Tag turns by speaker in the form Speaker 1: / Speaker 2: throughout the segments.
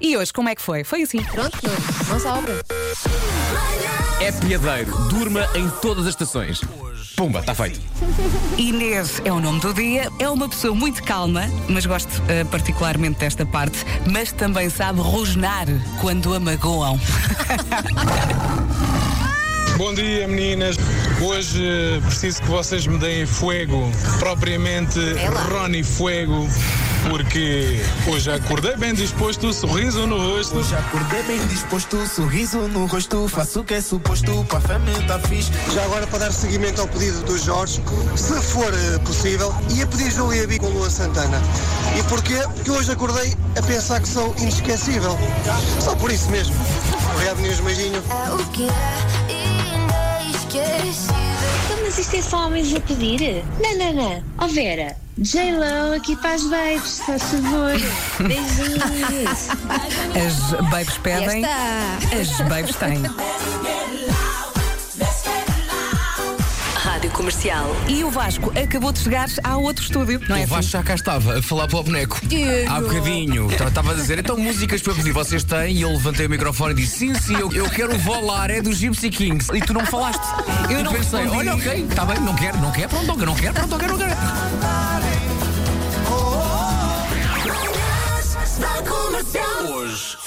Speaker 1: E hoje, como é que foi? Foi assim.
Speaker 2: Pronto, à obra.
Speaker 3: É piadeiro, durma em todas as estações. Pumba, está feito.
Speaker 1: Inês é o nome do dia, é uma pessoa muito calma, mas gosto eh, particularmente desta parte, mas também sabe rosnar quando a magoam.
Speaker 4: Bom dia, meninas. Hoje eh, preciso que vocês me deem fuego, propriamente
Speaker 2: Ela.
Speaker 4: Ronnie Fuego, porque hoje acordei bem disposto, sorriso no rosto.
Speaker 5: Já acordei bem disposto, sorriso no rosto, faço o que é suposto, para a família tá fixe.
Speaker 6: Já agora para dar seguimento ao pedido do Jorge, se for eh, possível, ia pedir Julia B com Lua Santana. E porquê? Porque hoje acordei a pensar que sou inesquecível. Só por isso mesmo. Obrigado, Inês Beijinho.
Speaker 7: O que é
Speaker 8: é só homens a pedir? Não, não, não. Ó Vera, J-Lo aqui para as babes, faz favor. Beijinhos.
Speaker 1: As babes pedem, as babes têm. Rádio Comercial. E o Vasco acabou de chegar ao outro estúdio, não é
Speaker 3: o
Speaker 1: assim?
Speaker 3: Vasco já cá estava a falar para o boneco.
Speaker 2: Diego.
Speaker 3: Há bocadinho. Então, Estava a dizer, então músicas para pedir, vocês têm? E eu levantei o microfone e disse, sim, sim, eu, eu quero o volar, é dos Gypsy Kings. E tu não me falaste.
Speaker 1: Eu
Speaker 3: e
Speaker 1: não
Speaker 3: pensei,
Speaker 1: respondi.
Speaker 3: olha, ok, está bem, não quero, não quero, pronto, não quero, não quero, pronto, não quero, não quero.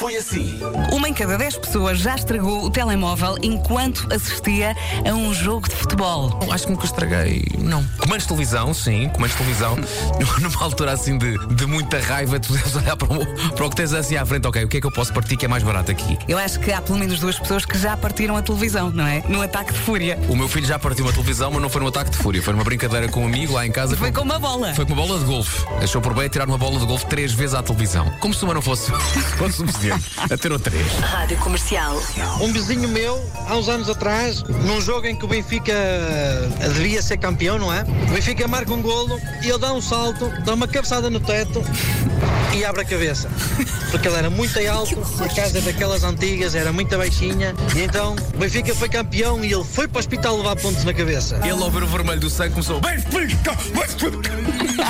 Speaker 5: Foi assim.
Speaker 1: Uma em cada dez pessoas já estragou o telemóvel enquanto assistia a um jogo de futebol.
Speaker 3: Acho que nunca estraguei. Não. Comandos de televisão, sim, comandos de televisão. Numa altura assim de, de muita raiva, tu deves olhar para o, para o que tens assim à frente. Ok, o que é que eu posso partir que é mais barato aqui?
Speaker 1: Eu acho que há pelo menos duas pessoas que já partiram a televisão, não é? Num ataque de fúria.
Speaker 3: O meu filho já partiu uma televisão, mas não foi num ataque de fúria. Foi numa brincadeira com um amigo lá em casa.
Speaker 1: Foi com uma bola.
Speaker 3: Foi com uma bola de golfe. Achou por bem tirar uma bola de golfe três vezes à televisão. Como se uma não fosse, fosse suficiente. Aterou três.
Speaker 1: Rádio Comercial.
Speaker 9: Um vizinho meu, há uns anos atrás, num jogo em que o Benfica eh, devia ser campeão, não é? O Benfica marca um golo e ele dá um salto, dá uma cabeçada no teto e abre a cabeça. Porque ele era muito alto, a casa é daquelas antigas, era muito baixinha, e então o Benfica foi campeão e ele foi para o hospital levar pontos na cabeça.
Speaker 3: Ele, ao ver o vermelho do sangue, começou. Benfica! Benfica!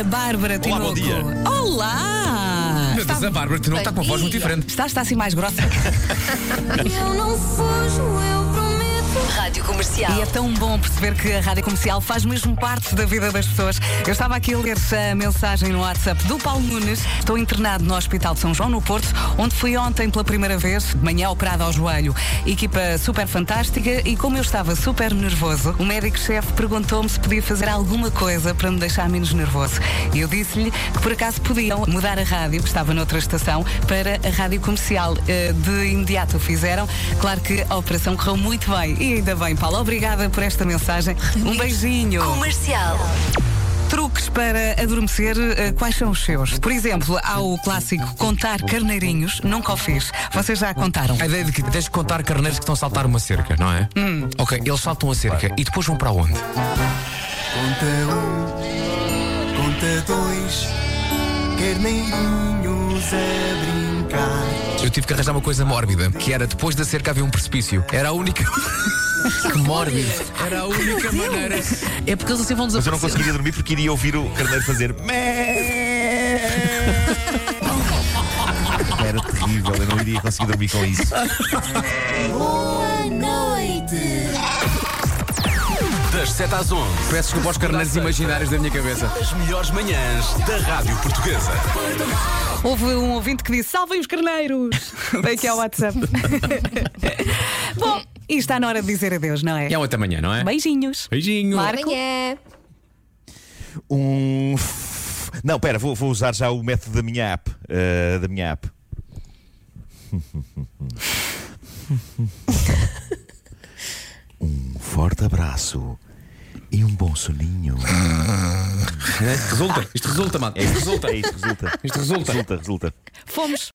Speaker 1: A Bárbara Tinoco.
Speaker 3: bom dia.
Speaker 1: Olá!
Speaker 3: Deus, a Bárbara, tu não está com uma voz muito diferente.
Speaker 1: Está, está assim mais grossa.
Speaker 7: Eu não fujo, eu.
Speaker 1: Rádio Comercial. E é tão bom perceber que a Rádio Comercial faz mesmo parte da vida das pessoas. Eu estava aqui a ler a mensagem no WhatsApp do Paulo Nunes. Estou internado no Hospital de São João, no Porto, onde fui ontem pela primeira vez, de manhã operado ao joelho. Equipa super fantástica e como eu estava super nervoso, o médico-chefe perguntou-me se podia fazer alguma coisa para me deixar menos nervoso. E eu disse-lhe que por acaso podiam mudar a rádio, que estava noutra estação, para a Rádio Comercial. Eh, De imediato o fizeram. Claro que a operação correu muito bem. E ainda bem, Paulo. Obrigada por esta mensagem. Um beijinho.
Speaker 7: Comercial.
Speaker 1: Truques para adormecer, eh, quais são os seus? Por exemplo, há o clássico contar carneirinhos, nunca o fiz. Vocês já contaram?
Speaker 3: A ideia de que tens de contar carneiros que estão a saltar uma cerca, não é? Ok, eles saltam a cerca e depois vão para onde?
Speaker 5: Conta um, conta dois, carneirinhos a brincar.
Speaker 3: Eu tive que arranjar uma coisa mórbida, que era depois da cerca havia um precipício. Era a única. que mórbido. Era a única maneira. É porque eles assim vão
Speaker 10: Mas eu não
Speaker 3: desaparecer.
Speaker 10: conseguiria dormir porque iria ouvir o carneiro fazer. Era terrível, eu não iria conseguir dormir com isso.
Speaker 11: 7 às 11,
Speaker 3: Peço desculpa aos carneiros imaginários da minha cabeça.
Speaker 11: as melhores manhãs da Rádio Portuguesa.
Speaker 1: Houve um ouvinte que disse: salvem os carneiros! Vem aqui ao WhatsApp. Bom, e está na hora de dizer adeus, não é?
Speaker 3: E até amanhã, não é?
Speaker 1: Beijinhos.
Speaker 3: Beijinho.
Speaker 1: Marco.
Speaker 2: Amanhã.
Speaker 10: Um. f- Não, pera, vou, vou usar já o método da minha app. eh, da minha app. um forte abraço e um bom soninho.
Speaker 3: Resulta, isto resulta, mano. Isto resulta.
Speaker 10: É isto, resulta.
Speaker 3: Isto resulta.
Speaker 10: Resulta, resulta.
Speaker 1: Fomos.